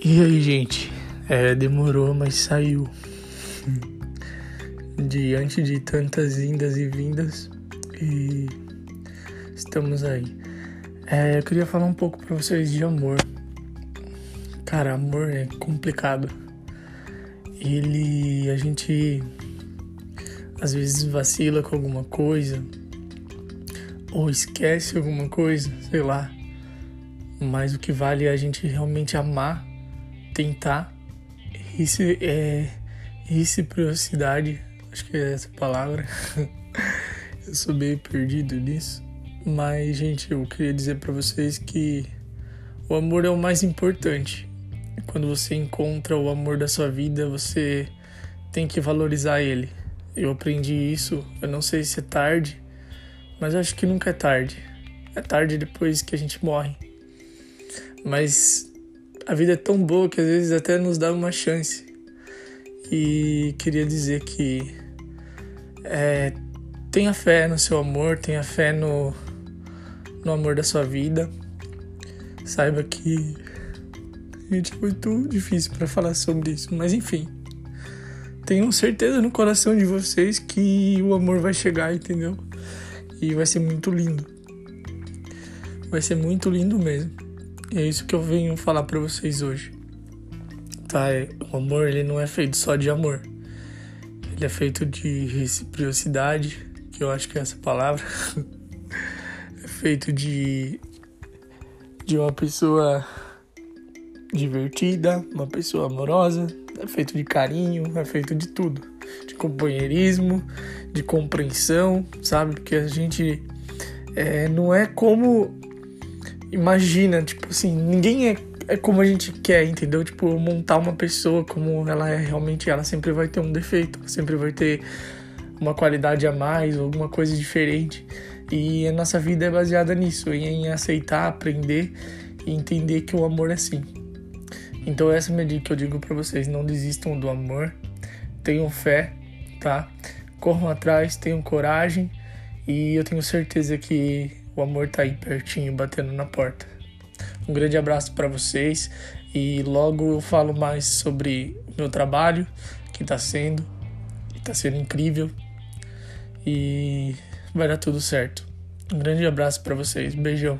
E aí, gente? É, demorou, mas saiu. Diante de tantas indas e vindas, e estamos aí. É, eu queria falar um pouco para vocês de amor. Cara, amor é complicado. Ele. A gente. Às vezes vacila com alguma coisa, ou esquece alguma coisa, sei lá. Mas o que vale é a gente realmente amar tentar é, reciprocidade, acho que é essa palavra. eu sou meio perdido nisso. Mas, gente, eu queria dizer para vocês que o amor é o mais importante. Quando você encontra o amor da sua vida, você tem que valorizar ele. Eu aprendi isso, eu não sei se é tarde, mas acho que nunca é tarde. É tarde depois que a gente morre. Mas a vida é tão boa que às vezes até nos dá uma chance. E queria dizer que é, tenha fé no seu amor, tenha fé no, no amor da sua vida. Saiba que gente, é muito difícil para falar sobre isso, mas enfim. Tenham certeza no coração de vocês que o amor vai chegar, entendeu? E vai ser muito lindo. Vai ser muito lindo mesmo. E é isso que eu venho falar para vocês hoje. Tá? É, o amor ele não é feito só de amor. Ele é feito de reciprocidade, que eu acho que é essa palavra. é feito de de uma pessoa divertida, uma pessoa amorosa, é feito de carinho, é feito de tudo, de companheirismo, de compreensão, sabe? Porque a gente é, não é como imagina, tipo assim, ninguém é, é como a gente quer, entendeu? Tipo, montar uma pessoa como ela é realmente, ela sempre vai ter um defeito, sempre vai ter uma qualidade a mais, alguma coisa diferente. E a nossa vida é baseada nisso, em aceitar, aprender e entender que o amor é assim. Então essa é a minha dica que eu digo para vocês, não desistam do amor, tenham fé, tá? Corram atrás, tenham coragem e eu tenho certeza que o amor tá aí pertinho, batendo na porta. Um grande abraço para vocês e logo eu falo mais sobre meu trabalho, que tá sendo, que tá sendo incrível e vai dar tudo certo. Um grande abraço para vocês, beijão.